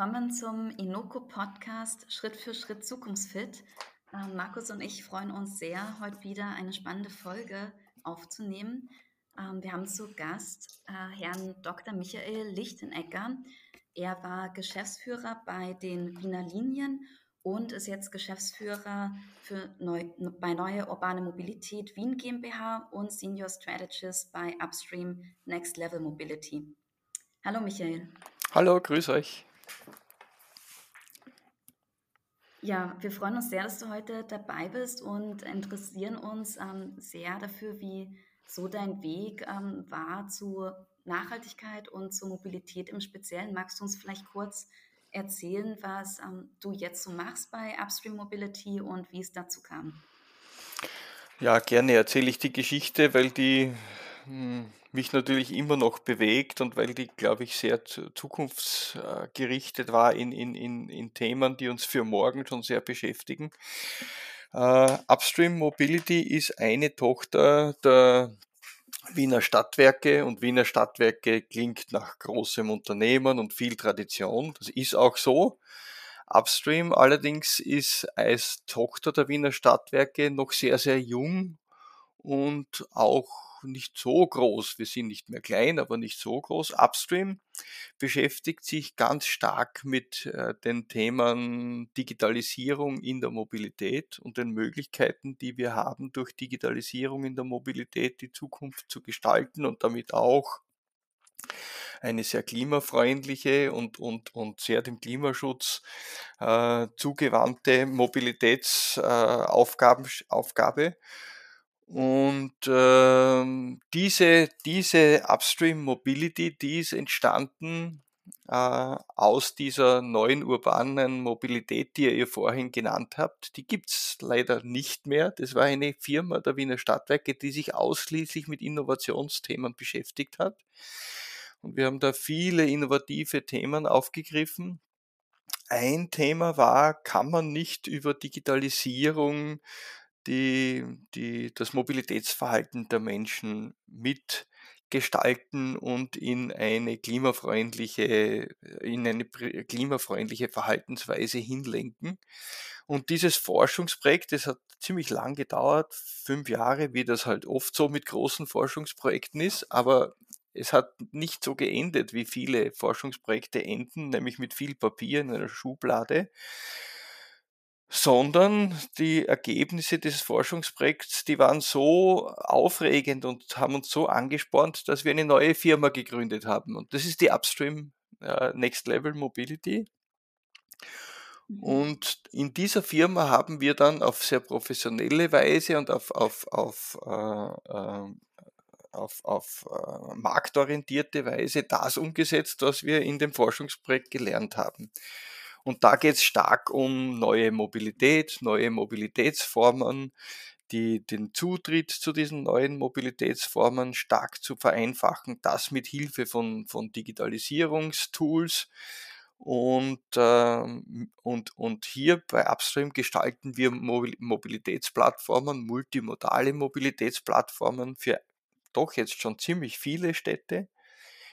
willkommen zum Inoko Podcast Schritt für Schritt Zukunftsfit. Ähm, Markus und ich freuen uns sehr, heute wieder eine spannende Folge aufzunehmen. Ähm, wir haben zu Gast äh, Herrn Dr. Michael Lichtenecker. Er war Geschäftsführer bei den Wiener Linien und ist jetzt Geschäftsführer für Neu bei Neue Urbane Mobilität Wien GmbH und Senior Strategist bei Upstream Next Level Mobility. Hallo Michael. Hallo, grüß euch. Ja, wir freuen uns sehr, dass du heute dabei bist und interessieren uns ähm, sehr dafür, wie so dein Weg ähm, war zu Nachhaltigkeit und zur Mobilität im Speziellen. Magst du uns vielleicht kurz erzählen, was ähm, du jetzt so machst bei Upstream Mobility und wie es dazu kam? Ja, gerne erzähle ich die Geschichte, weil die hm, mich natürlich immer noch bewegt und weil die, glaube ich, sehr zukunftsgerichtet war in, in, in, in Themen, die uns für morgen schon sehr beschäftigen. Uh, Upstream Mobility ist eine Tochter der Wiener Stadtwerke und Wiener Stadtwerke klingt nach großem Unternehmen und viel Tradition. Das ist auch so. Upstream allerdings ist als Tochter der Wiener Stadtwerke noch sehr, sehr jung und auch nicht so groß. Wir sind nicht mehr klein, aber nicht so groß. Upstream beschäftigt sich ganz stark mit äh, den Themen Digitalisierung in der Mobilität und den Möglichkeiten, die wir haben, durch Digitalisierung in der Mobilität die Zukunft zu gestalten und damit auch eine sehr klimafreundliche und, und, und sehr dem Klimaschutz äh, zugewandte Mobilitätsaufgabe. Äh. Und ähm, diese, diese Upstream Mobility, die ist entstanden äh, aus dieser neuen urbanen Mobilität, die ihr vorhin genannt habt. Die gibt's leider nicht mehr. Das war eine Firma der Wiener Stadtwerke, die sich ausschließlich mit Innovationsthemen beschäftigt hat. Und wir haben da viele innovative Themen aufgegriffen. Ein Thema war, kann man nicht über Digitalisierung die, die das Mobilitätsverhalten der Menschen mitgestalten und in eine klimafreundliche, in eine klimafreundliche Verhaltensweise hinlenken. Und dieses Forschungsprojekt, das hat ziemlich lang gedauert, fünf Jahre, wie das halt oft so mit großen Forschungsprojekten ist, aber es hat nicht so geendet, wie viele Forschungsprojekte enden, nämlich mit viel Papier in einer Schublade, sondern die Ergebnisse des Forschungsprojekts, die waren so aufregend und haben uns so angespornt, dass wir eine neue Firma gegründet haben. Und das ist die Upstream äh, Next Level Mobility. Mhm. Und in dieser Firma haben wir dann auf sehr professionelle Weise und auf, auf, auf, äh, äh, auf, auf äh, marktorientierte Weise das umgesetzt, was wir in dem Forschungsprojekt gelernt haben. Und da geht es stark um neue Mobilität, neue Mobilitätsformen, die, den Zutritt zu diesen neuen Mobilitätsformen stark zu vereinfachen, das mit Hilfe von, von Digitalisierungstools. Und, ähm, und, und hier bei Upstream gestalten wir Mobilitätsplattformen, multimodale Mobilitätsplattformen für doch jetzt schon ziemlich viele Städte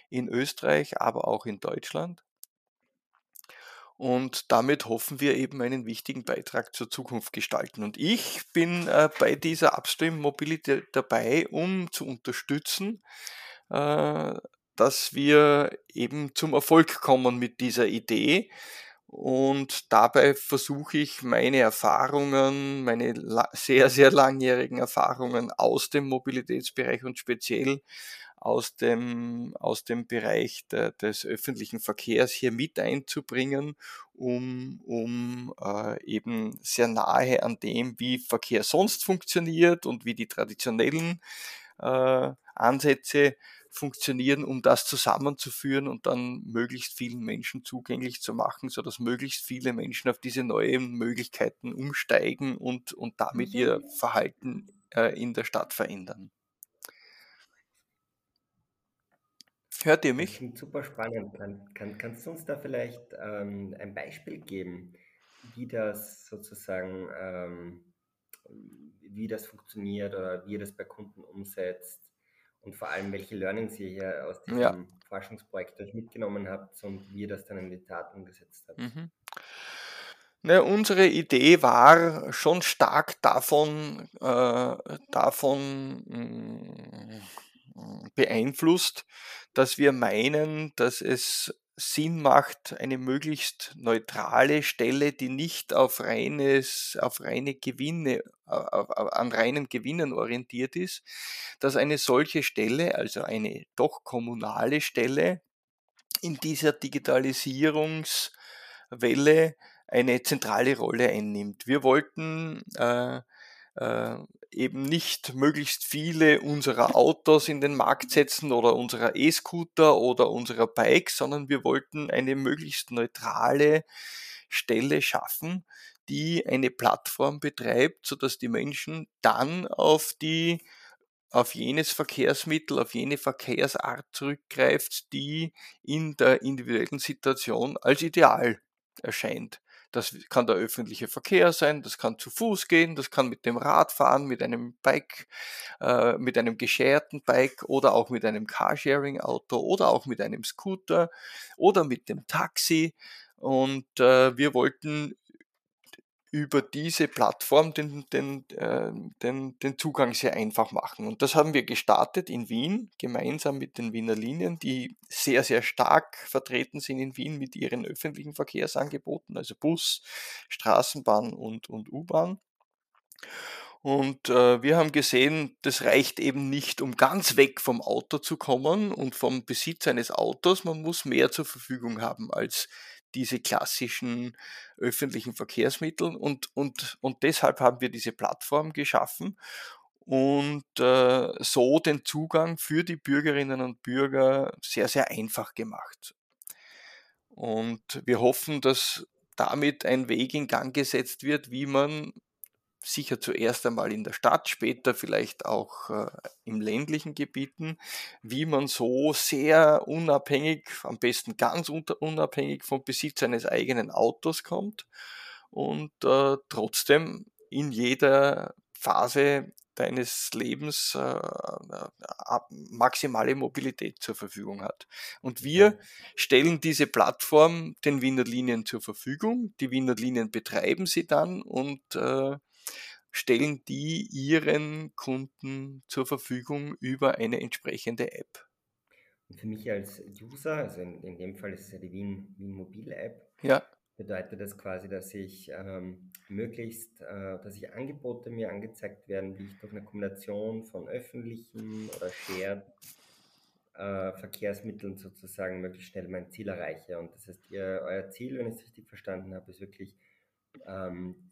in Österreich, aber auch in Deutschland. Und damit hoffen wir eben einen wichtigen Beitrag zur Zukunft gestalten. Und ich bin äh, bei dieser Upstream Mobility dabei, um zu unterstützen, äh, dass wir eben zum Erfolg kommen mit dieser Idee. Und dabei versuche ich meine Erfahrungen, meine sehr, sehr langjährigen Erfahrungen aus dem Mobilitätsbereich und speziell aus dem, aus dem Bereich der, des öffentlichen Verkehrs hier mit einzubringen, um, um äh, eben sehr nahe an dem, wie Verkehr sonst funktioniert und wie die traditionellen äh, Ansätze funktionieren, um das zusammenzuführen und dann möglichst vielen Menschen zugänglich zu machen, sodass möglichst viele Menschen auf diese neuen Möglichkeiten umsteigen und, und damit ihr mhm. Verhalten äh, in der Stadt verändern. Hört ihr mich? Klingt super spannend. Kann, kann, kannst du uns da vielleicht ähm, ein Beispiel geben, wie das sozusagen, ähm, wie das funktioniert oder wie ihr das bei Kunden umsetzt und vor allem, welche Learnings ihr hier aus diesem ja. Forschungsprojekt euch mitgenommen habt und wie ihr das dann in die Tat umgesetzt habt. Mhm. Ne, unsere Idee war schon stark davon, äh, davon mh, mm, beeinflusst, dass wir meinen, dass es Sinn macht, eine möglichst neutrale Stelle, die nicht auf reines, auf reine Gewinne, auf, auf, an reinen Gewinnen orientiert ist, dass eine solche Stelle, also eine doch kommunale Stelle, in dieser Digitalisierungswelle eine zentrale Rolle einnimmt. Wir wollten äh, eben nicht möglichst viele unserer Autos in den Markt setzen oder unserer E-Scooter oder unserer Bikes, sondern wir wollten eine möglichst neutrale Stelle schaffen, die eine Plattform betreibt, so dass die Menschen dann auf die auf jenes Verkehrsmittel, auf jene Verkehrsart zurückgreift, die in der individuellen Situation als ideal erscheint. Das kann der öffentliche Verkehr sein, das kann zu Fuß gehen, das kann mit dem Rad fahren, mit einem Bike, äh, mit einem gescherten Bike oder auch mit einem Carsharing-Auto oder auch mit einem Scooter oder mit dem Taxi. Und äh, wir wollten über diese Plattform den, den, äh, den, den Zugang sehr einfach machen. Und das haben wir gestartet in Wien, gemeinsam mit den Wiener Linien, die sehr, sehr stark vertreten sind in Wien mit ihren öffentlichen Verkehrsangeboten, also Bus, Straßenbahn und, und U-Bahn. Und äh, wir haben gesehen, das reicht eben nicht, um ganz weg vom Auto zu kommen und vom Besitz eines Autos. Man muss mehr zur Verfügung haben als diese klassischen öffentlichen Verkehrsmittel und, und, und deshalb haben wir diese Plattform geschaffen und äh, so den Zugang für die Bürgerinnen und Bürger sehr, sehr einfach gemacht. Und wir hoffen, dass damit ein Weg in Gang gesetzt wird, wie man sicher zuerst einmal in der Stadt, später vielleicht auch äh, im ländlichen Gebieten, wie man so sehr unabhängig, am besten ganz unabhängig vom Besitz eines eigenen Autos kommt und äh, trotzdem in jeder Phase deines Lebens äh, äh maximale Mobilität zur Verfügung hat. Und wir stellen diese Plattform den Wiener Linien zur Verfügung. Die Wiener Linien betreiben sie dann und äh, stellen die ihren Kunden zur Verfügung über eine entsprechende App. Und für mich als User, also in, in dem Fall ist es ja die Wien, Wien Mobil App, ja. bedeutet das quasi, dass ich ähm, möglichst, äh, dass ich Angebote mir angezeigt werden, wie ich durch eine Kombination von öffentlichen oder Shared äh, Verkehrsmitteln sozusagen möglichst schnell mein Ziel erreiche. Und das heißt, ihr, euer Ziel, wenn ich es richtig verstanden habe, ist wirklich ähm,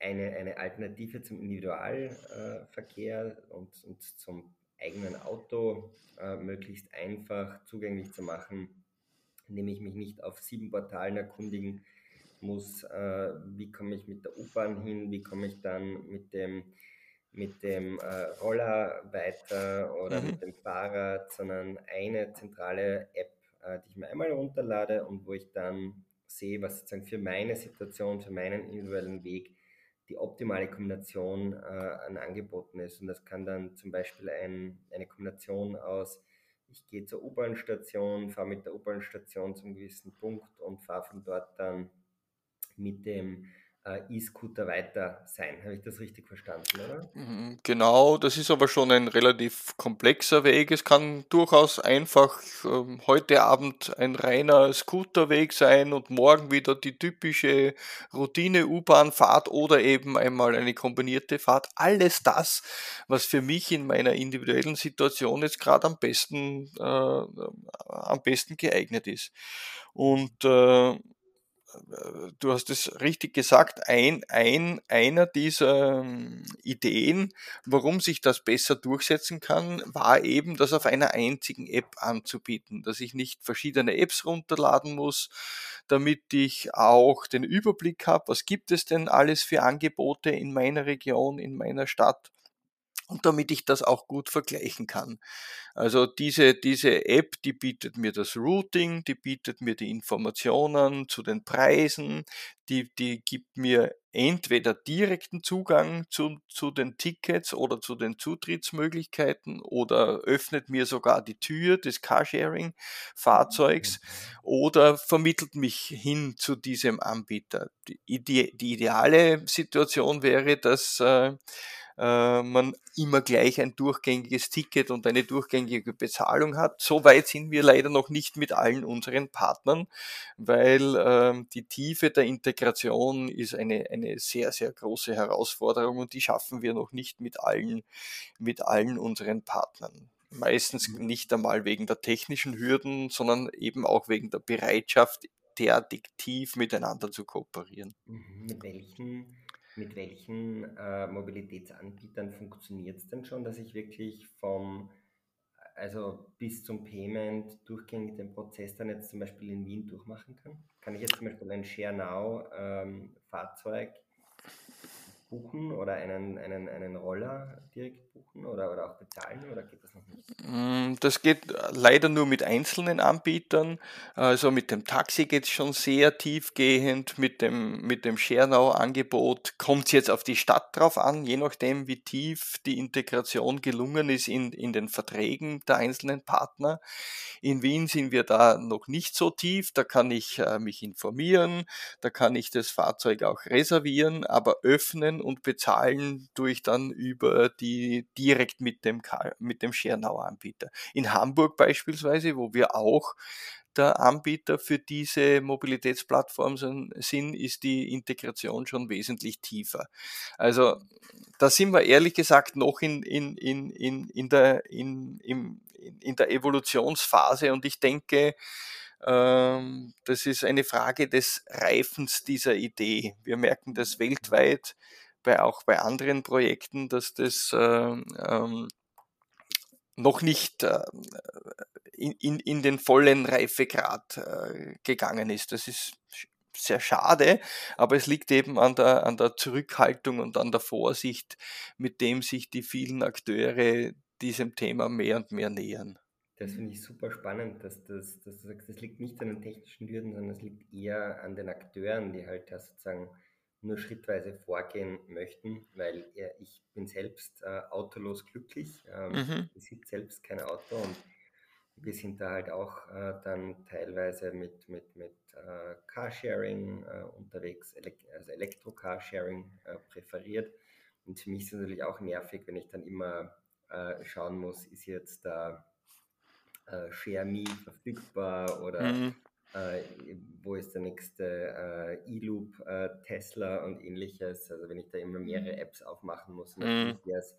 eine, eine Alternative zum Individualverkehr und, und zum eigenen Auto äh, möglichst einfach zugänglich zu machen, indem ich mich nicht auf sieben Portalen erkundigen muss, äh, wie komme ich mit der U-Bahn hin, wie komme ich dann mit dem, mit dem äh, Roller weiter oder mhm. mit dem Fahrrad, sondern eine zentrale App, äh, die ich mir einmal runterlade und wo ich dann sehe, was sozusagen für meine Situation, für meinen individuellen Weg die optimale Kombination äh, an Angeboten ist. Und das kann dann zum Beispiel ein, eine Kombination aus, ich gehe zur U-Bahn-Station, fahre mit der U-Bahn-Station zum gewissen Punkt und fahre von dort dann mit dem E-Scooter weiter sein. Habe ich das richtig verstanden, oder? Mhm, genau, das ist aber schon ein relativ komplexer Weg. Es kann durchaus einfach äh, heute Abend ein reiner Scooterweg sein und morgen wieder die typische Routine-U-Bahn-Fahrt oder eben einmal eine kombinierte Fahrt. Alles das, was für mich in meiner individuellen Situation jetzt gerade am besten, äh, am besten geeignet ist. Und äh, du hast es richtig gesagt, ein, ein, einer dieser ähm, Ideen, warum sich das besser durchsetzen kann, war eben, das auf einer einzigen App anzubieten, dass ich nicht verschiedene Apps runterladen muss, damit ich auch den Überblick habe, was gibt es denn alles für Angebote in meiner Region, in meiner Stadt und damit ich das auch gut vergleichen kann. Also diese, diese App, die bietet mir das Routing, die bietet mir die Informationen zu den Preisen, die, die gibt mir entweder direkten Zugang zu, zu den Tickets oder zu den Zutrittsmöglichkeiten oder öffnet mir sogar die Tür des Carsharing-Fahrzeugs oder vermittelt mich hin zu diesem Anbieter. Die, die, die ideale Situation wäre, dass äh, äh, man immer gleich ein durchgängiges Ticket und eine durchgängige Bezahlung hat. So weit sind wir leider noch nicht mit allen unseren Partnern, weil äh, die Tiefe der Integration ist eine, eine sehr, sehr große Herausforderung und die schaffen wir noch nicht mit allen, mit allen unseren Partnern. Meistens mhm. nicht einmal wegen der technischen Hürden, sondern eben auch wegen der Bereitschaft, derartig tief miteinander zu kooperieren. Mhm. Mit welchen mit welchen äh, Mobilitätsanbietern funktioniert es denn schon, dass ich wirklich vom, also bis zum Payment durchgängig den Prozess dann jetzt zum Beispiel in Wien durchmachen kann? Kann ich jetzt zum Beispiel ein ShareNow ähm, buchen oder einen, einen, einen Roller direkt buchen oder, oder auch bezahlen oder geht das noch nicht? Mm, das geht leider nur mit einzelnen Anbietern. Also mit dem Taxi geht es schon sehr tiefgehend. Mit dem, mit dem ShareNow-Angebot kommt es jetzt auf die Stadt drauf an, je nachdem, wie tief die Integration gelungen ist in, in den Verträgen der einzelnen Partner. In Wien sind wir da noch nicht so tief. Da kann ich äh, mich informieren, da kann ich das Fahrzeug auch reservieren, aber öffnen und bezahlen durch dann über die direkt mit dem, mit dem Schernauer Anbieter. In Hamburg beispielsweise, wo wir auch der Anbieter für diese Mobilitätsplattform sind, ist die Integration schon wesentlich tiefer. Also da sind wir ehrlich gesagt noch in, in, in, in, in, der, in, in, in der Evolutionsphase und ich denke, ähm, das ist eine Frage des Reifens dieser Idee. Wir merken das weltweit bei, auch bei anderen Projekten, dass das ähm, ähm, noch nicht äh, in, in, in den vollen Reifegrad äh, gegangen ist. Das ist sehr schade, aber es liegt eben an der, an der Zurückhaltung und an der Vorsicht, mit dem sich die vielen Akteure diesem Thema mehr und mehr nähern. Das finde ich super spannend, dass, das, dass du sagst, das liegt nicht an den technischen Hürden, sondern es liegt eher an den Akteuren, die halt da sozusagen nur schrittweise vorgehen möchten, weil er, ich bin selbst äh, autolos glücklich, ähm, mhm. besitze selbst kein Auto und wir sind da halt auch äh, dann teilweise mit, mit, mit äh, Carsharing äh, unterwegs, Elek also Elektro-Carsharing äh, präferiert. Und für mich ist es natürlich auch nervig, wenn ich dann immer äh, schauen muss, ist jetzt da äh, ShareMe verfügbar oder mhm äh, wo ist der nächste äh, E-Loop, äh, Tesla und ähnliches. Also wenn ich da immer mehrere mhm. Apps aufmachen muss, mhm. wäre es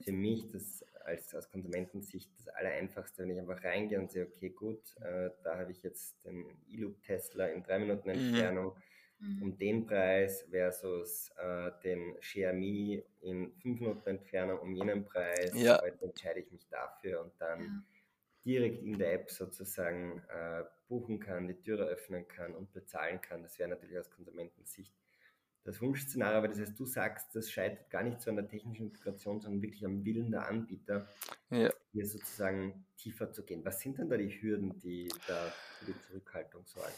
für mich das als, aus Konsumentensicht das Allereinfachste, wenn ich einfach reingehe und sehe, okay, gut, äh, da habe ich jetzt den E-Loop Tesla in drei Minuten mhm. Entfernung mhm. um den Preis versus äh, den Xiaomi in fünf Minuten Entfernung um jenen Preis. Ja. Heute entscheide ich mich dafür und dann ja direkt in der App sozusagen äh, buchen kann, die Türe öffnen kann und bezahlen kann. Das wäre natürlich aus Konsumentensicht das Wunschszenario, aber das heißt, du sagst, das scheitert gar nicht so an der technischen Integration, sondern wirklich am Willen der Anbieter, ja. hier sozusagen tiefer zu gehen. Was sind denn da die Hürden, die da für die Zurückhaltung sorgen?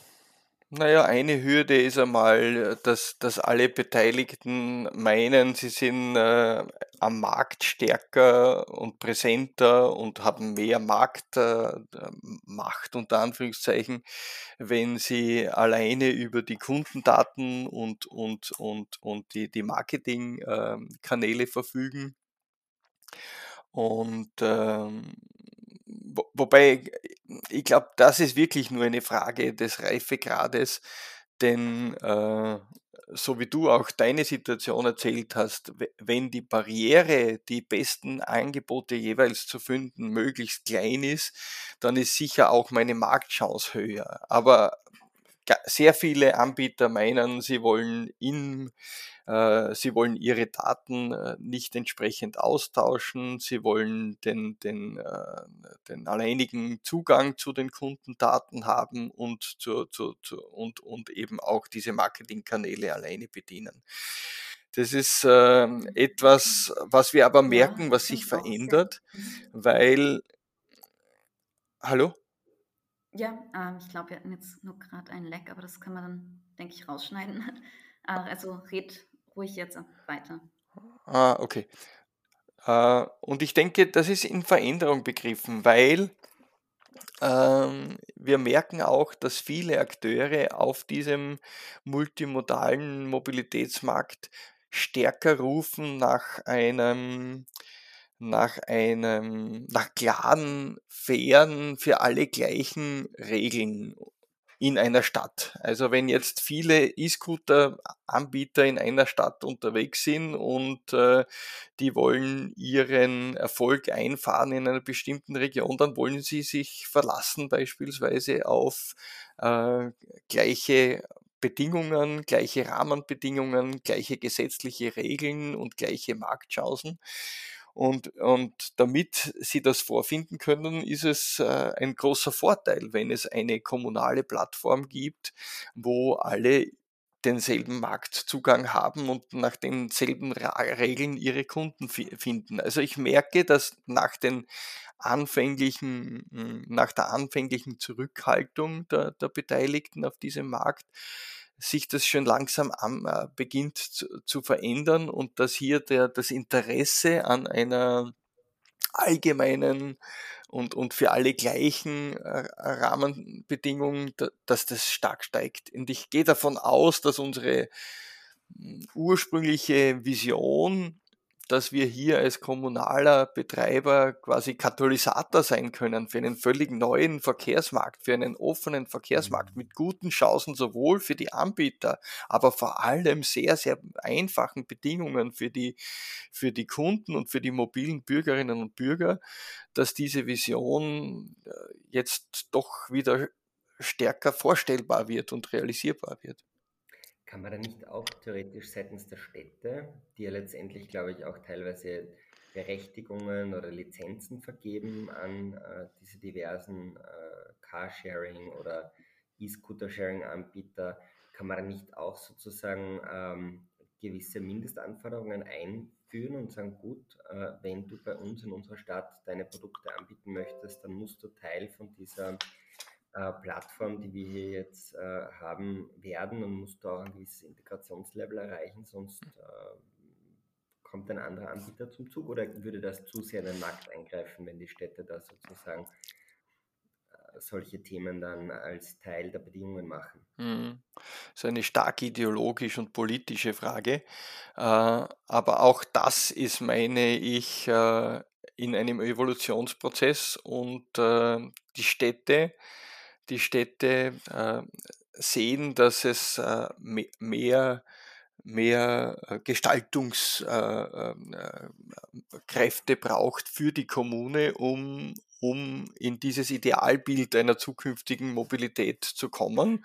Naja, eine Hürde ist einmal, dass, dass alle Beteiligten meinen, sie sind äh, am Markt stärker und präsenter und haben mehr Marktmacht äh, unter Anführungszeichen, wenn sie alleine über die Kundendaten und, und, und, und die, die Marketingkanäle verfügen. Und ähm, wobei, ich glaube, das ist wirklich nur eine Frage des Reifegrades, denn äh, so wie du auch deine Situation erzählt hast, wenn die Barriere, die besten Angebote jeweils zu finden, möglichst klein ist, dann ist sicher auch meine Marktchance höher. Aber sehr viele Anbieter meinen, sie wollen in äh, sie wollen ihre Daten äh, nicht entsprechend austauschen. Sie wollen den, den, äh, den alleinigen Zugang zu den Kundendaten haben und, zu, zu, zu, und, und eben auch diese Marketingkanäle alleine bedienen. Das ist äh, etwas, was wir aber merken, was sich verändert, mhm. weil. Hallo? Ja, ähm, ich glaube, wir hatten jetzt nur gerade einen Leck, aber das kann man dann, denke ich, rausschneiden. also red ruhig jetzt weiter. Ah, okay. Äh, und ich denke, das ist in Veränderung begriffen, weil ähm, wir merken auch, dass viele Akteure auf diesem multimodalen Mobilitätsmarkt stärker rufen nach einem nach einem nach klaren, fairen, für alle gleichen Regeln in einer Stadt. Also wenn jetzt viele E-Scooter-Anbieter in einer Stadt unterwegs sind und äh, die wollen ihren Erfolg einfahren in einer bestimmten Region, dann wollen sie sich verlassen beispielsweise auf äh, gleiche Bedingungen, gleiche Rahmenbedingungen, gleiche gesetzliche Regeln und gleiche Marktchancen. Und, und damit sie das vorfinden können, ist es äh, ein großer Vorteil, wenn es eine kommunale Plattform gibt, wo alle denselben Marktzugang haben und nach denselben Regeln ihre Kunden finden. Also ich merke, dass nach den anfänglichen, hm, nach der anfänglichen Zurückhaltung der, der Beteiligten auf diesem Markt sich das schon langsam am, äh, beginnt zu, zu, verändern und dass hier der, das Interesse an einer allgemeinen und, und für alle gleichen äh, Rahmenbedingungen, da, dass das stark steigt. Und ich gehe davon aus, dass unsere hm, ursprüngliche Vision dass wir hier als kommunaler Betreiber quasi Katalysator sein können für einen völlig neuen Verkehrsmarkt, für einen offenen Verkehrsmarkt mhm. mit guten Chancen sowohl für die Anbieter, aber vor allem sehr, sehr einfachen Bedingungen für die, für die Kunden und für die mobilen Bürgerinnen und Bürger, dass diese Vision äh, jetzt doch wieder stärker vorstellbar wird und realisierbar wird. Kann man da nicht auch theoretisch seitens der Städte, die ja letztendlich, glaube ich, auch teilweise Berechtigungen oder Lizenzen vergeben an äh, diese diversen äh, Carsharing oder E-Scooter-Sharing-Anbieter, kann man da nicht auch sozusagen ähm, gewisse Mindestanforderungen einführen und sagen, gut, äh, wenn du bei uns in unserer Stadt deine Produkte anbieten möchtest, dann musst du Teil von dieser äh, Plattform, die wir hier jetzt äh, haben, werden und musst da auch ein gewisses Integrationslevel erreichen, sonst äh, kommt ein anderer Anbieter zum Zug oder würde das zu sehr in den Markt eingreifen, wenn die Städte da sozusagen äh, solche Themen dann als Teil der Bedingungen machen? Mhm. Das ist eine stark ideologische und politische Frage, äh, aber auch das ist, meine ich, äh, in einem Evolutionsprozess und die Städte die Städte äh, sehen, dass es äh, mehr, mehr äh, Gestaltungskräfte äh, äh, braucht für die Kommune, um, um in dieses Idealbild einer zukünftigen Mobilität zu kommen.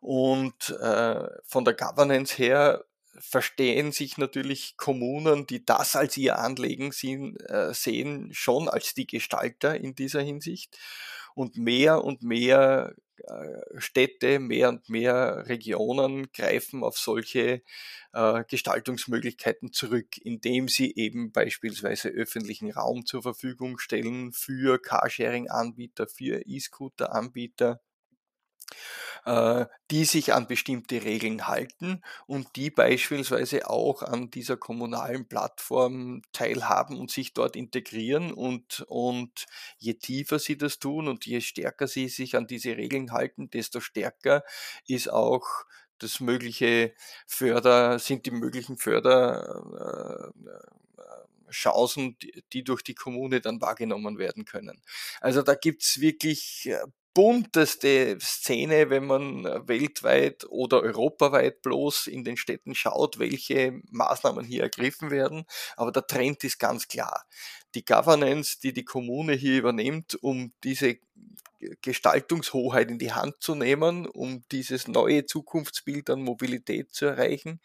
Und äh, von der Governance her verstehen sich natürlich Kommunen, die das als ihr Anliegen sehen, sehen schon als die Gestalter in dieser Hinsicht und mehr und mehr äh, Städte, mehr und mehr Regionen greifen auf solche äh, Gestaltungsmöglichkeiten zurück, indem sie eben beispielsweise öffentlichen Raum zur Verfügung stellen für Carsharing-Anbieter, für E-Scooter-Anbieter die sich an bestimmte Regeln halten und die beispielsweise auch an dieser kommunalen Plattform teilhaben und sich dort integrieren und, und je tiefer sie das tun und je stärker sie sich an diese Regeln halten, desto stärker ist auch das mögliche Förder, sind die möglichen Förder äh, äh, die durch die Kommune dann wahrgenommen werden können. Also da gibt's wirklich bunteste Szene, wenn man äh, weltweit oder europaweit bloß in den Städten schaut, welche Maßnahmen hier ergriffen werden. Aber der Trend ist ganz klar. Die Governance, die die Kommune hier übernimmt, um diese Gestaltungshoheit in die Hand zu nehmen, um dieses neue Zukunftsbild an Mobilität zu erreichen.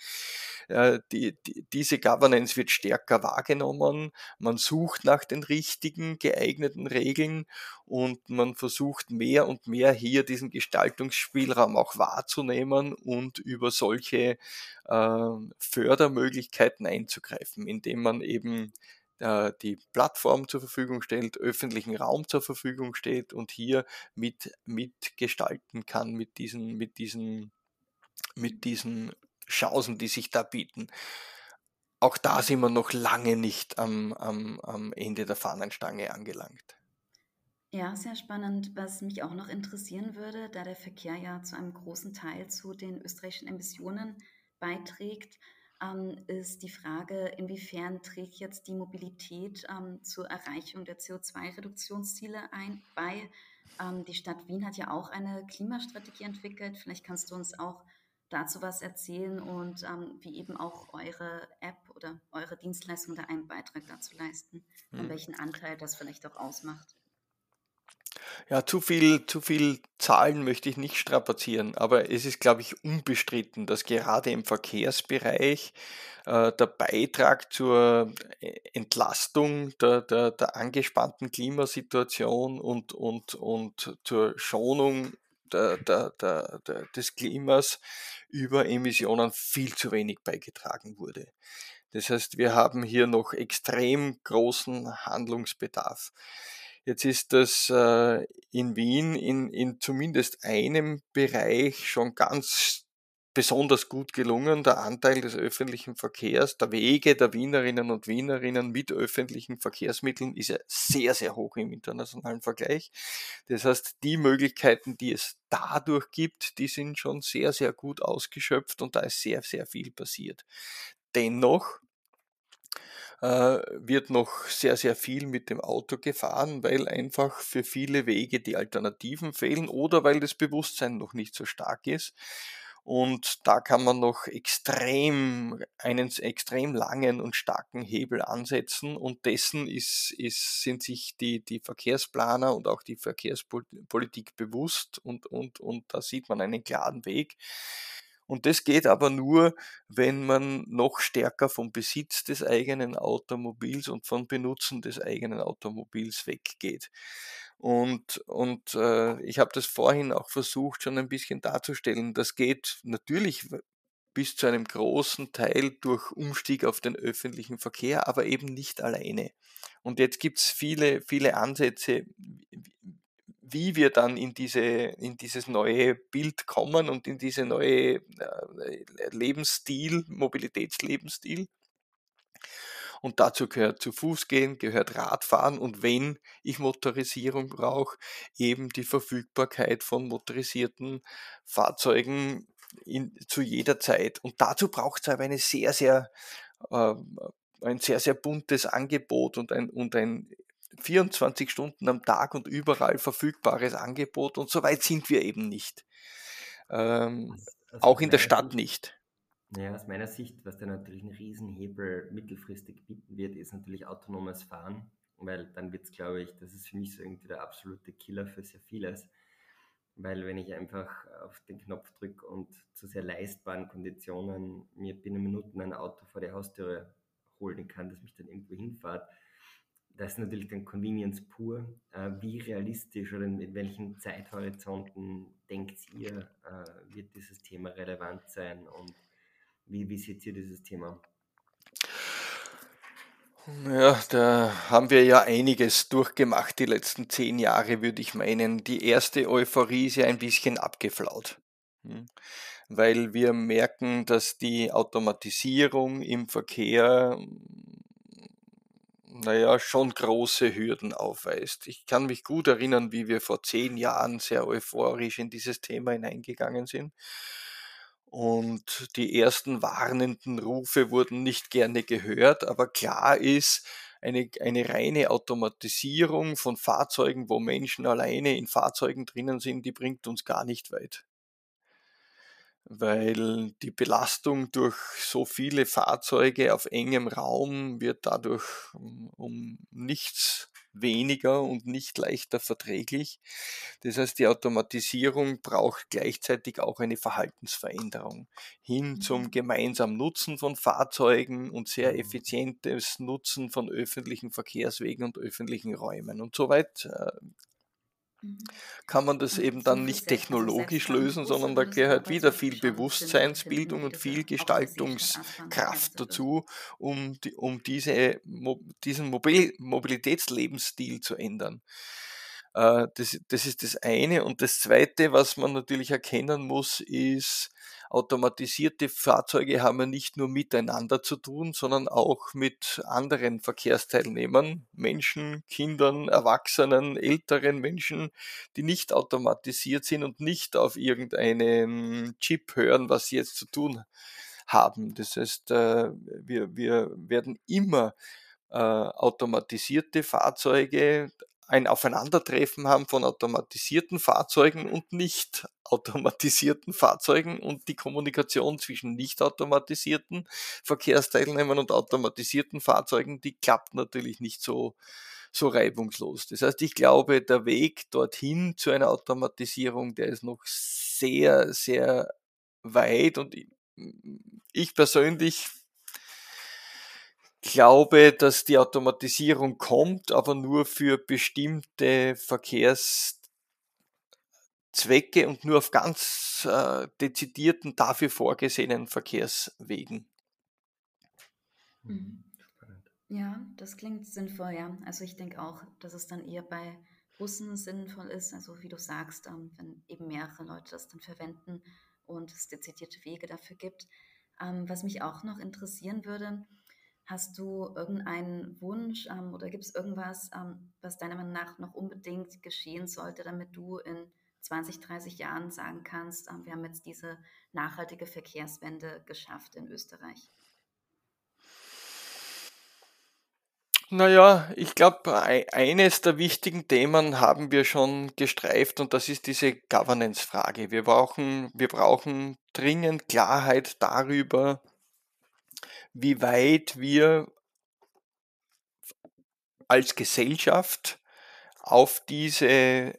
Äh, die, die, diese Governance wird stärker wahrgenommen. Man sucht nach den richtigen, geeigneten Regeln und man versucht mehr und mehr hier diesen Gestaltungsspielraum auch wahrzunehmen und über solche äh, Fördermöglichkeiten einzugreifen, indem man eben äh, die Plattform zur Verfügung stellt, öffentlichen Raum zur Verfügung stellt und hier mit, mitgestalten kann mit diesen, mit diesen, mit diesen Chancen, die sich da bieten. Auch da sind wir noch lange nicht am, am, am Ende der Fahnenstange angelangt. Ja, sehr spannend. Was mich auch noch interessieren würde, da der Verkehr ja zu einem großen Teil zu den österreichischen Emissionen beiträgt, ist die Frage, inwiefern trägt jetzt die Mobilität ähm, zur Erreichung der CO2-Reduktionsziele ein, bei. Ähm, die Stadt Wien hat ja auch eine Klimastrategie entwickelt. Vielleicht kannst du uns auch dazu was erzählen und ähm, wie eben auch eure App oder eure Dienstleistung da einen Beitrag dazu leisten und hm. welchen Anteil das vielleicht auch ausmacht. Ja, zu viel, zu viel Zahlen möchte ich nicht strapazieren, aber es ist, glaube ich, unbestritten, dass gerade im Verkehrsbereich äh, der Beitrag zur äh, Entlastung der, der, der angespannten Klimasituation und, und, und zur Schonung der, der, der, des Klimas über Emissionen viel zu wenig beigetragen wurde. Das heißt, wir haben hier noch extrem großen Handlungsbedarf. Jetzt ist das äh, in Wien in, in zumindest einem Bereich schon ganz besonders gut gelungen. Der Anteil des öffentlichen Verkehrs, der Wege der Wienerinnen und Wienerinnen mit öffentlichen Verkehrsmitteln ist ja sehr, sehr hoch im internationalen Vergleich. Das heißt, die Möglichkeiten, die es dadurch gibt, die sind schon sehr, sehr gut ausgeschöpft und da ist sehr, sehr viel passiert. Dennoch wird noch sehr, sehr viel mit dem Auto gefahren, weil einfach für viele Wege die Alternativen fehlen oder weil das Bewusstsein noch nicht so stark ist. Und da kann man noch extrem, einen extrem langen und starken Hebel ansetzen. Und dessen ist, ist, sind sich die, die Verkehrsplaner und auch die Verkehrspolitik bewusst. Und, und, und da sieht man einen klaren Weg. Und das geht aber nur, wenn man noch stärker vom Besitz des eigenen Automobils und vom Benutzen des eigenen Automobils weggeht. Und, und äh, ich habe das vorhin auch versucht, schon ein bisschen darzustellen. Das geht natürlich bis zu einem großen Teil durch Umstieg auf den öffentlichen Verkehr, aber eben nicht alleine. Und jetzt gibt es viele, viele Ansätze, wie wir dann in, diese, in dieses neue Bild kommen und in diese neue äh, Lebensstil, Mobilitätslebensstil. Und dazu gehört zu Fuß gehen, gehört Radfahren und wenn ich Motorisierung brauche, eben die Verfügbarkeit von motorisierten Fahrzeugen in, zu jeder Zeit. Und dazu braucht es aber eine sehr, sehr, äh, ein sehr, sehr buntes Angebot und ein, und ein 24 Stunden am Tag und überall verfügbares Angebot und so weit sind wir eben nicht. Ähm, also auch in der Stadt Sicht, nicht. Ja, aus meiner Sicht, was da natürlich einen Riesenhebel mittelfristig bieten wird, ist natürlich autonomes Fahren, weil dann wird es, glaube ich, das ist für mich so irgendwie der absolute Killer für sehr vieles. Weil wenn ich einfach auf den Knopf drücke und zu sehr leistbaren Konditionen mir binnen Minuten ein Auto vor die Haustüre holen kann, das mich dann irgendwo hinfahrt, das ist natürlich dann Convenience pur. Äh, wie realistisch oder in welchen Zeithorizonten denkt ihr, äh, wird dieses Thema relevant sein und wie, wie seht ihr dieses Thema? Ja, da haben wir ja einiges durchgemacht die letzten zehn Jahre, würde ich meinen. Die erste Euphorie ist ja ein bisschen abgeflaut. Hm? Weil wir merken, dass die Automatisierung im Verkehr naja, schon große Hürden aufweist. Ich kann mich gut erinnern, wie wir vor zehn Jahren sehr euphorisch in dieses Thema hineingegangen sind. Und die ersten warnenden Rufe wurden nicht gerne gehört, aber klar ist, eine, eine reine Automatisierung von Fahrzeugen, wo Menschen alleine in Fahrzeugen drinnen sind, die bringt uns gar nicht weit weil die Belastung durch so viele Fahrzeuge auf engem Raum wird dadurch um nichts weniger und nicht leichter verträglich. Das heißt, die Automatisierung braucht gleichzeitig auch eine Verhaltensveränderung hin zum Mhm. gemeinsamen Nutzen von Fahrzeugen und sehr Mhm. effizientes Nutzen von öffentlichen Verkehrswegen und öffentlichen Räumen. Und soweit äh. Kann man das eben dann nicht also technologisch lösen, sondern da gehört wieder viel Bewusstseinsbildung und viel Gestaltungskraft dazu, um, die, um diese, diesen Mobil Mobilitätslebensstil zu ändern. Äh, Das, das ist das eine. Und das zweite, was man natürlich erkennen muss, ist, automatisierte Fahrzeuge haben ja nicht nur miteinander zu tun, sondern auch mit anderen Verkehrsteilnehmern, Menschen, Kindern, Erwachsenen, älteren Menschen, die nicht automatisiert sind und nicht auf irgendeinen Chip hören, was sie jetzt zu tun haben. Das heißt, äh, wir, wir werden immer äh, automatisierte Fahrzeuge ein Aufeinandertreffen haben von automatisierten Fahrzeugen und nicht automatisierten Fahrzeugen und die Kommunikation zwischen nicht automatisierten Verkehrsteilnehmern und automatisierten Fahrzeugen, die klappt natürlich nicht so, so reibungslos. Das heißt, ich glaube, der Weg dorthin zu einer Automatisierung, der ist noch sehr, sehr weit und ich persönlich glaube, dass die Automatisierung kommt, aber nur für bestimmte Verkehrszwecke und nur auf ganz äh, dezidierten, dafür vorgesehenen Verkehrswegen. Mhm. Ja, das klingt sinnvoll, ja. Also ich denke auch, dass es dann eher bei Bussen sinnvoll ist, also wie du sagst, ähm, wenn eben mehrere Leute das dann verwenden und es dezidierte Wege dafür gibt. Ähm, was mich auch noch interessieren würde, hast du irgendeinen Wunsch ähm, oder gibt es irgendwas, ähm, was deiner Meinung nach noch unbedingt geschehen sollte, damit du in 20, 30 Jahren sagen kannst, ähm, wir haben jetzt diese nachhaltige Verkehrswende geschafft in Österreich? Naja, ich glaube, eines der wichtigen Themen haben wir schon gestreift und das ist diese Governance-Frage. Wir brauchen, wir brauchen dringend Klarheit darüber, wie weit wir als Gesellschaft auf diese,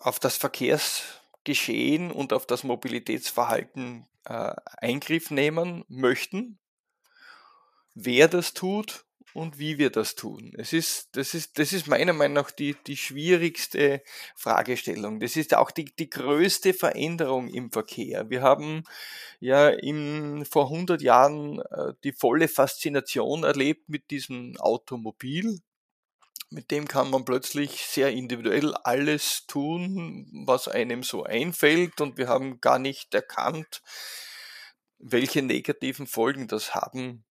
auf das Verkehrsgeschehen und auf das Mobilitätsverhalten äh, Eingriff nehmen möchten, wer das tut und wie wir das tun. Es ist, das, ist, das ist meiner Meinung nach die, die schwierigste Fragestellung. Das ist auch die, die größte Veränderung im Verkehr. Wir haben ja in, vor 100 Jahren äh, die volle Faszination erlebt mit diesem Automobil. Mit dem kann man plötzlich sehr individuell alles tun, was einem so einfällt und wir haben gar nicht erkannt, welche negativen Folgen das haben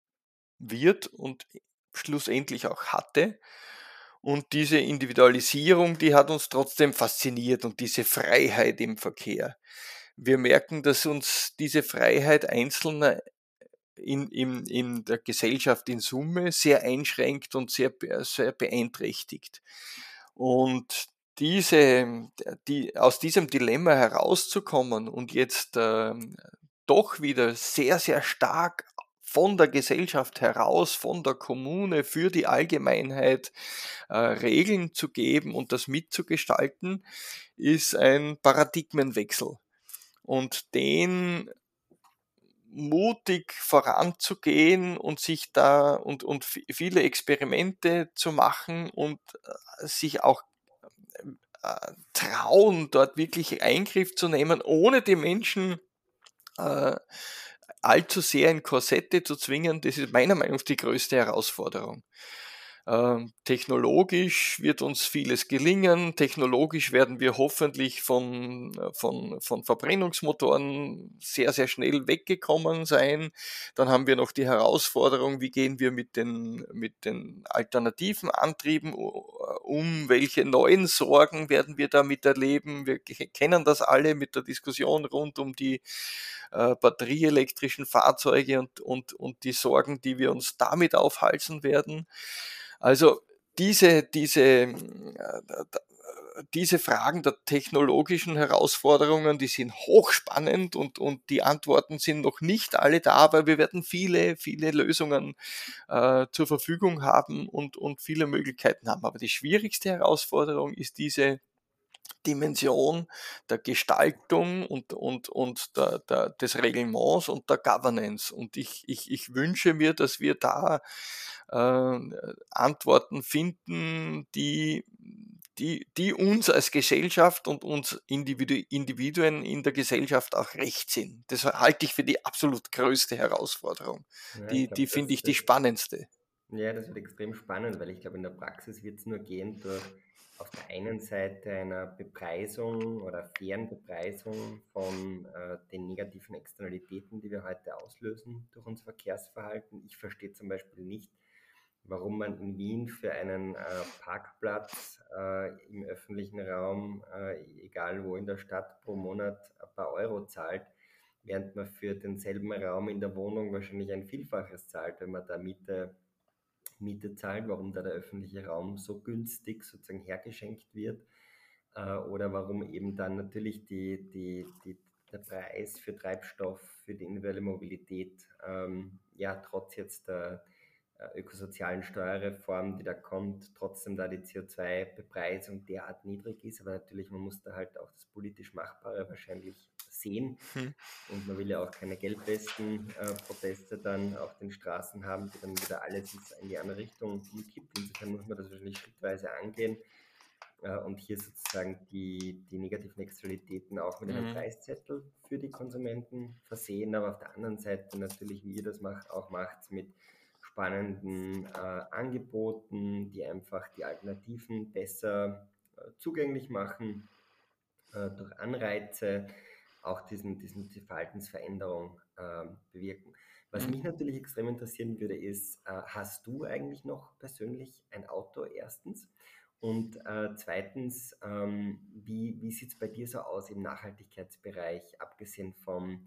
wird und schlussendlich auch hatte. Und diese Individualisierung, die hat uns trotzdem fasziniert und diese Freiheit im Verkehr. Wir merken, dass uns diese Freiheit Einzelner in, in, in der Gesellschaft in Summe sehr einschränkt und sehr, sehr beeinträchtigt. Und diese, die, aus diesem Dilemma herauszukommen und jetzt äh, doch wieder sehr, sehr stark von der Gesellschaft heraus, von der Kommune für die Allgemeinheit äh, Regeln zu geben und das mitzugestalten, ist ein Paradigmenwechsel. Und den mutig voranzugehen und sich da und, und viele Experimente zu machen und äh, sich auch äh, trauen, dort wirklich Eingriff zu nehmen, ohne die Menschen äh, allzu sehr in Korsette zu zwingen, das ist meiner Meinung nach die größte Herausforderung. Ähm, technologisch wird uns vieles gelingen. Technologisch werden wir hoffentlich von, von, von Verbrennungsmotoren sehr, sehr schnell weggekommen sein. Dann haben wir noch die Herausforderung, wie gehen wir mit den, mit den alternativen Antrieben um? Welche neuen Sorgen werden wir damit erleben? Wir kennen das alle mit der Diskussion rund um die äh, batterieelektrischen Fahrzeuge und, und, und die Sorgen, die wir uns damit aufhalsen werden. Also diese, diese, diese Fragen der technologischen Herausforderungen, die sind hochspannend und, und die Antworten sind noch nicht alle da, aber wir werden viele, viele Lösungen äh, zur Verfügung haben und, und viele Möglichkeiten haben. Aber die schwierigste Herausforderung ist diese Dimension der Gestaltung und, und, und der, der, des Reglements und der Governance. Und ich, ich, ich wünsche mir, dass wir da äh, Antworten finden, die, die, die uns als Gesellschaft und uns Individu Individuen in der Gesellschaft auch recht sind. Das halte ich für die absolut größte Herausforderung. Ja, die die finde ich die spannendste. Ja, das wird extrem spannend, weil ich glaube, in der Praxis wird es nur gehen durch auf der einen Seite einer Bepreisung oder fairen Bepreisung von äh, den negativen Externalitäten, die wir heute auslösen durch unser Verkehrsverhalten. Ich verstehe zum Beispiel nicht, warum man in Wien für einen äh, Parkplatz äh, im öffentlichen Raum, äh, egal wo in der Stadt, pro Monat ein paar Euro zahlt, während man für denselben Raum in der Wohnung wahrscheinlich ein Vielfaches zahlt, wenn man da Miete, Miete zahlt, warum da der öffentliche Raum so günstig sozusagen hergeschenkt wird äh, oder warum eben dann natürlich die, die, die, der Preis für Treibstoff, für die individuelle Mobilität, ähm, ja, trotz jetzt der äh, ökosozialen Steuerreform, die da kommt, trotzdem da die CO2-Bepreisung derart niedrig ist. Aber natürlich, man muss da halt auch das politisch Machbare wahrscheinlich sehen. Hm. Und man will ja auch keine Gelbwesten-Proteste äh, dann auf den Straßen haben, die dann wieder alles in die andere Richtung umkippt. Insofern muss man das wahrscheinlich schrittweise angehen äh, und hier sozusagen die, die negativen Externalitäten auch mit einem mhm. Preiszettel für die Konsumenten versehen. Aber auf der anderen Seite natürlich, wie ihr das macht, auch macht mit spannenden äh, Angeboten, die einfach die Alternativen besser äh, zugänglich machen, äh, durch Anreize auch diesen, diesen, die Verhaltensveränderung ähm, bewirken. Was mhm. mich natürlich extrem interessieren würde, ist, äh, hast du eigentlich noch persönlich ein Auto erstens? Und äh, zweitens, ähm, wie, wie sieht es bei dir so aus im Nachhaltigkeitsbereich, abgesehen vom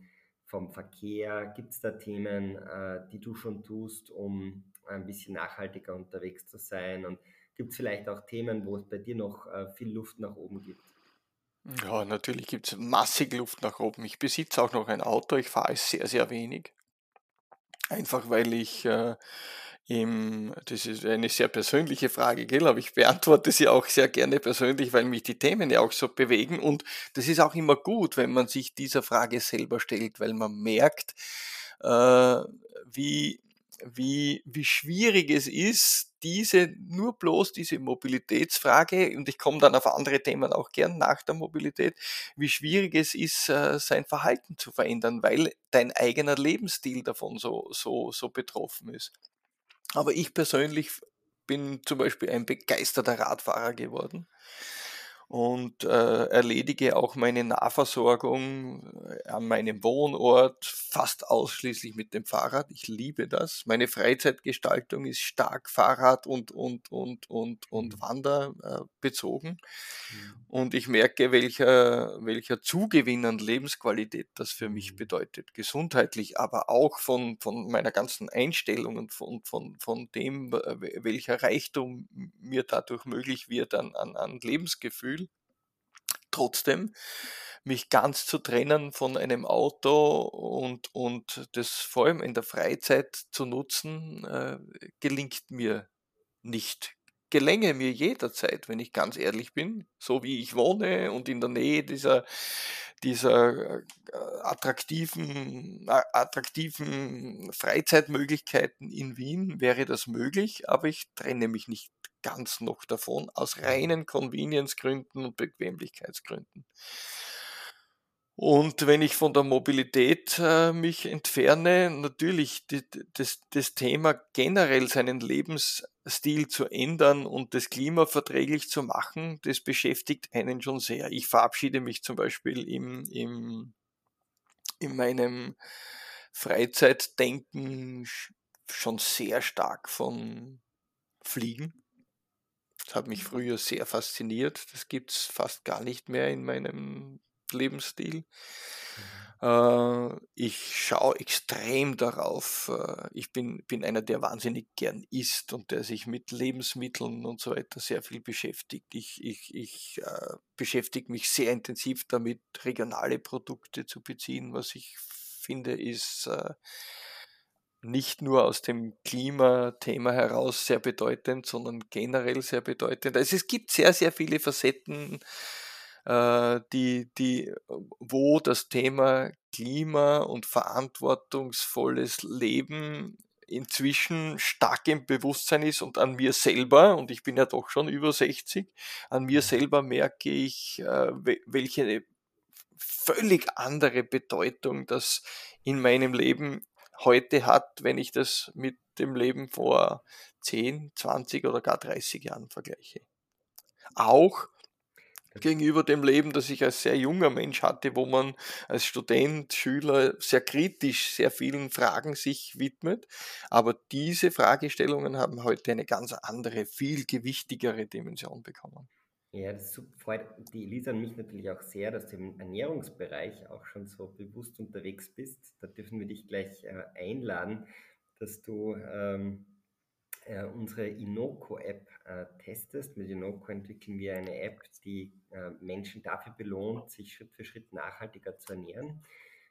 vom Verkehr? Gibt es da Themen, äh, die du schon tust, um ein bisschen nachhaltiger unterwegs zu sein? Und gibt es vielleicht auch Themen, wo es bei dir noch äh, viel Luft nach oben gibt? Ja, natürlich gibt es massig Luft nach oben. Ich besitze auch noch ein Auto, ich fahre es sehr, sehr wenig. Einfach weil ich äh, im, das ist eine sehr persönliche Frage, gell? aber ich beantworte sie auch sehr gerne persönlich, weil mich die Themen ja auch so bewegen. Und das ist auch immer gut, wenn man sich dieser Frage selber stellt, weil man merkt, äh, wie, wie, wie schwierig es ist, diese, nur bloß diese Mobilitätsfrage, und ich komme dann auf andere Themen auch gern nach der Mobilität, wie schwierig es ist, äh, sein Verhalten zu verändern, weil dein eigener Lebensstil davon so, so, so betroffen ist. Aber ich persönlich bin zum Beispiel ein begeisterter Radfahrer geworden und äh, erledige auch meine Nahversorgung äh, an meinem Wohnort fast ausschließlich mit dem Fahrrad. Ich liebe das. Meine Freizeitgestaltung ist stark Fahrrad und, und, und, und, und mhm. Wander äh, bezogen. Mhm. Und ich merke, welcher, welcher Zugewinn an Lebensqualität das für mich mhm. bedeutet. Gesundheitlich, aber auch von, von meiner ganzen Einstellung und von, von, von dem, welcher Reichtum mir dadurch möglich wird an, an, an Lebensgefühl trotzdem mich ganz zu trennen von einem Auto und, und das vor allem in der Freizeit zu nutzen, äh, gelingt mir nicht. Gelänge mir jederzeit, wenn ich ganz ehrlich bin, so wie ich wohne und in der Nähe dieser, dieser äh, attraktiven, attraktiven Freizeitmöglichkeiten in Wien wäre das möglich, aber ich trenne mich nicht ganz noch davon, aus reinen Convenience-Gründen und Bequemlichkeitsgründen. Und wenn ich von der Mobilität äh, mich entferne, natürlich die, das, das Thema generell seinen Lebensstil zu ändern und das klimaverträglich zu machen, das beschäftigt einen schon sehr. Ich verabschiede mich zum Beispiel im, im, in meinem Freizeitdenken schon sehr stark von Fliegen. Das hat mich früher sehr fasziniert. Das gibt es fast gar nicht mehr in meinem Lebensstil. Mhm. Äh, ich schaue extrem darauf. Äh, ich bin, bin einer, der wahnsinnig gern isst und der sich mit Lebensmitteln und so weiter sehr viel beschäftigt. Ich, ich, ich äh, beschäftige mich sehr intensiv damit, regionale Produkte zu beziehen, was ich finde, ist äh, nicht nur aus dem Klimathema heraus sehr bedeutend, sondern generell sehr bedeutend. Also es gibt sehr, sehr viele Facetten äh, die, die, wo das Thema Klima und verantwortungsvolles Leben inzwischen stark im Bewusstsein ist und an mir selber, und ich bin ja doch schon über 60, an mir selber merke ich, äh, welche völlig andere Bedeutung das in meinem Leben heute hat, wenn ich das mit dem Leben vor 10, 20 oder gar 30 Jahren vergleiche. Auch gegenüber dem Leben, das ich als sehr junger Mensch hatte, wo man als Student, Schüler sehr kritisch sehr vielen Fragen sich widmet. Aber diese Fragestellungen haben heute eine ganz andere, viel gewichtigere Dimension bekommen. Ja, das freut die Elisa und mich natürlich auch sehr, dass du im Ernährungsbereich auch schon so bewusst unterwegs bist. Da dürfen wir dich gleich äh, einladen, dass du ähm, äh, unsere Inoko-App äh, testest. Mit Inoko entwickeln wir eine App, die äh, Menschen dafür belohnt, sich Schritt für Schritt nachhaltiger zu ernähren.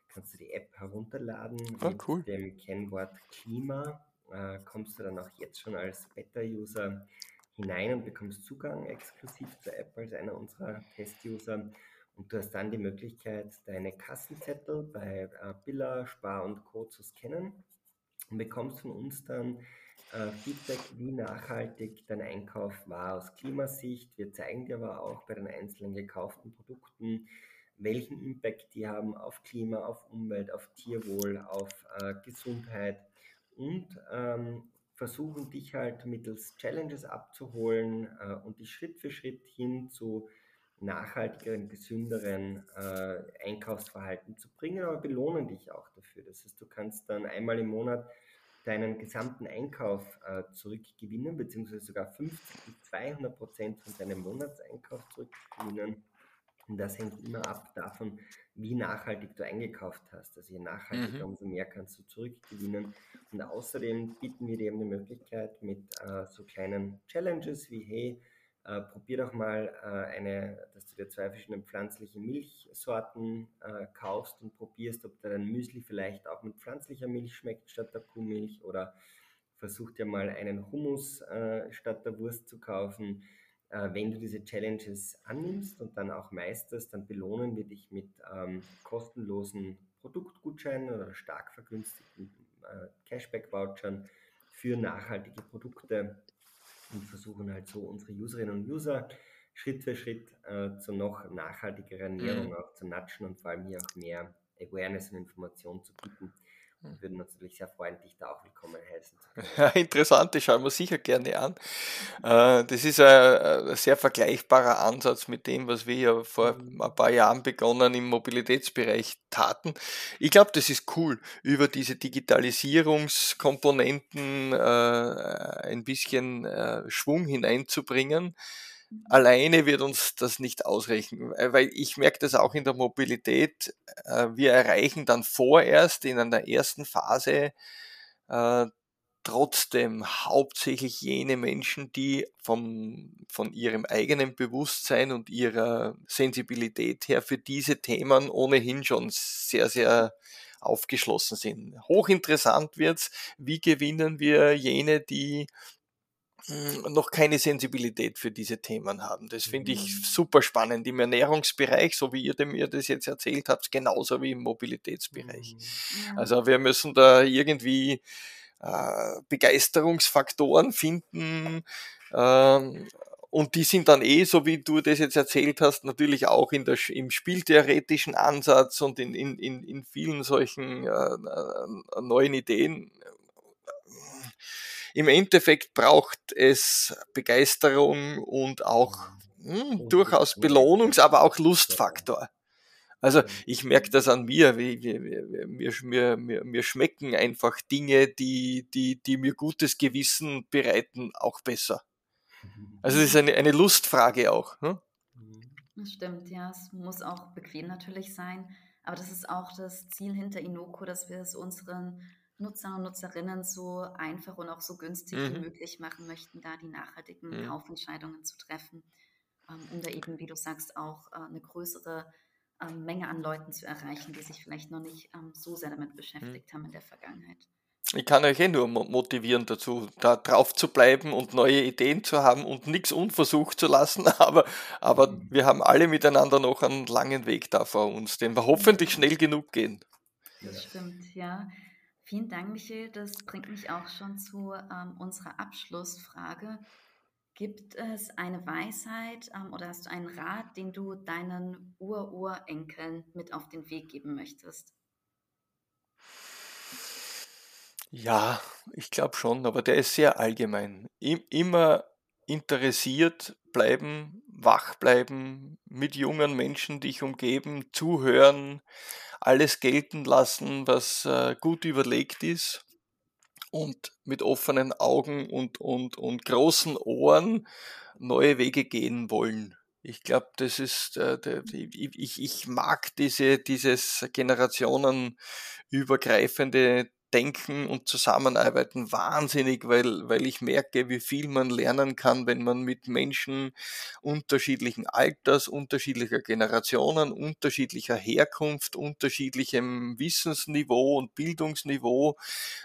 Kannst du die App herunterladen ah, cool. mit dem Kennwort Klima. Äh, kommst du dann auch jetzt schon als Beta-User hinein und bekommst Zugang exklusiv zur App als einer unserer Test-User. Und du hast dann die Möglichkeit, deine Kassenzettel bei äh, Billa, Spar und Co. zu scannen und bekommst von uns dann äh, Feedback, wie nachhaltig dein Einkauf war aus Klimasicht. Wir zeigen dir aber auch bei den einzelnen gekauften Produkten, welchen Impact die haben auf Klima, auf Umwelt, auf Tierwohl, auf äh, Gesundheit und ähm, versuchen dich halt mittels Challenges abzuholen äh, und dich Schritt für Schritt hin zu nachhaltigeren, gesünderen äh, Einkaufsverhalten zu bringen, aber belohnen dich auch dafür. Das heißt, du kannst dann einmal im Monat deinen gesamten Einkauf äh, zurückgewinnen, beziehungsweise sogar 50 bis 200 Prozent von deinem Monatseinkauf zurückgewinnen. Und das hängt immer ab davon, wie nachhaltig du eingekauft hast. Also je nachhaltiger, mhm. umso mehr kannst du zurückgewinnen. Und außerdem bieten wir dir eben die Möglichkeit mit äh, so kleinen Challenges wie, hey, äh, probier doch mal äh, eine, dass du dir zwei verschiedene pflanzliche Milchsorten äh, kaufst und probierst, ob dein Müsli vielleicht auch mit pflanzlicher Milch schmeckt statt der Kuhmilch oder versuch dir mal einen Hummus äh, statt der Wurst zu kaufen. Äh, wenn du diese Challenges annimmst und dann auch meisterst, dann belohnen wir dich mit ähm, kostenlosen Produktgutscheinen oder stark vergünstigten äh, Cashback-Vouchern für nachhaltige Produkte und versuchen halt so unsere Userinnen und User Schritt für Schritt äh, zu noch nachhaltigerer Ernährung mhm. auch zu natschen und vor allem hier auch mehr Awareness und Information zu bieten. Hm. würden uns natürlich sehr freuen, dich da auch willkommen heißen zu können. Ja, interessant, das schauen wir sicher gerne an. Äh, das ist ein, sehr vergleichbarer Ansatz mit dem, was wir ja vor mhm. ein paar Jahren begonnen im Mobilitätsbereich taten. Ich glaube, das ist cool, über diese Digitalisierungskomponenten äh, ein bisschen äh, Schwung hineinzubringen alleine wird uns das nicht ausreichen, äh, weil ich merke das auch in der Mobilität. Äh, wir erreichen dann vorerst in einer ersten Phase äh, trotzdem hauptsächlich jene Menschen, die vom, von ihrem eigenen Bewusstsein und ihrer Sensibilität her für diese Themen ohnehin schon sehr, sehr aufgeschlossen sind. Hochinteressant wird's, wie gewinnen wir jene, die noch keine Sensibilität für diese Themen haben. Das finde ich mhm. super spannend im Ernährungsbereich, so wie ihr mir das jetzt erzählt habt, genauso wie im Mobilitätsbereich. Mhm. Also wir müssen da irgendwie äh, Begeisterungsfaktoren finden, ähm, und die sind dann eh, so wie du das jetzt erzählt hast, natürlich auch in der, im spieltheoretischen Ansatz und in, in, in, in vielen solchen äh, äh neuen Ideen im Endeffekt braucht es Begeisterung und auch hm, durchaus Belohnungs-, aber auch Lustfaktor. Also ich merke das an mir, wie, wie, wie, mir, mir, mir schmecken einfach Dinge, die, die, die mir gutes Gewissen bereiten, auch besser. Also es ist eine, eine Lustfrage auch. Hm? Das stimmt, ja. Es muss auch bequem natürlich sein. Aber das ist auch das Ziel hinter Inoko, dass wir es unseren Nutzern und Nutzerinnen so einfach und auch so günstig mhm. wie möglich machen möchten, da die nachhaltigen mhm. Kaufentscheidungen zu treffen, ähm, um da eben, wie du sagst, auch äh, eine größere ähm, Menge an Leuten zu erreichen, die sich vielleicht noch nicht ähm, so sehr damit mhm. beschäftigt mhm. haben in der Vergangenheit ich kann euch eh nur motivieren dazu, da drauf zu bleiben und neue Ideen zu haben und nichts unversucht zu lassen. Aber, aber mhm. wir haben alle miteinander noch einen langen Weg da vor uns, den wir hoffentlich schnell genug gehen. Das stimmt, ja. Vielen Dank, Michael. Das bringt mich auch schon zu ähm, unserer Abschlussfrage. Gibt es eine Weisheit ähm, oder hast du einen Rat, den du deinen Ururenkeln mit auf den Weg geben möchtest? Ja, ich glaube schon, aber der ist sehr allgemein. immer interessiert bleiben, wach bleiben, mit jungen Menschen dich umgeben, zuhören, alles gelten lassen, was äh, gut überlegt ist und mit offenen Augen und, und, und großen Ohren neue Wege gehen wollen. Ich glaube, das ist, äh, ich, ich mag diese, dieses generationenübergreifende Denken und Zusammenarbeiten wahnsinnig, weil, weil ich merke, wie viel man lernen kann, wenn man mit Menschen unterschiedlichen Alters, unterschiedlicher Generationen, unterschiedlicher Herkunft, unterschiedlichem Wissensniveau und Bildungsniveau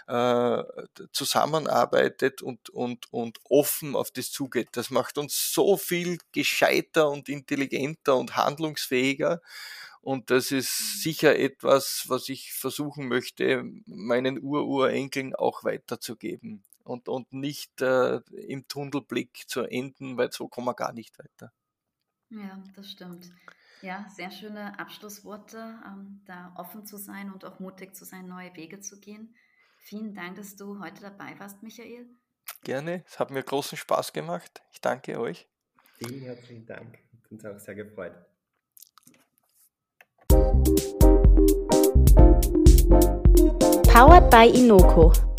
äh, zusammenarbeitet und, und, und offen auf das zugeht. Das macht uns so viel gescheiter und intelligenter und handlungsfähiger. Und das ist sicher etwas, was ich versuchen möchte, meinen Ururenkeln auch weiterzugeben. Und, und nicht äh, im Tunnelblick zu enden, weil so kommen wir gar nicht weiter. Ja, das stimmt. Ja, sehr schöne Abschlussworte, ähm, da offen zu sein und auch mutig zu sein, neue Wege zu gehen. Vielen Dank, dass du heute dabei warst, Michael. Gerne, es hat mir großen Spaß gemacht. Ich danke euch. Vielen herzlichen Dank. Hat uns auch sehr gefreut. Powered by Inoko.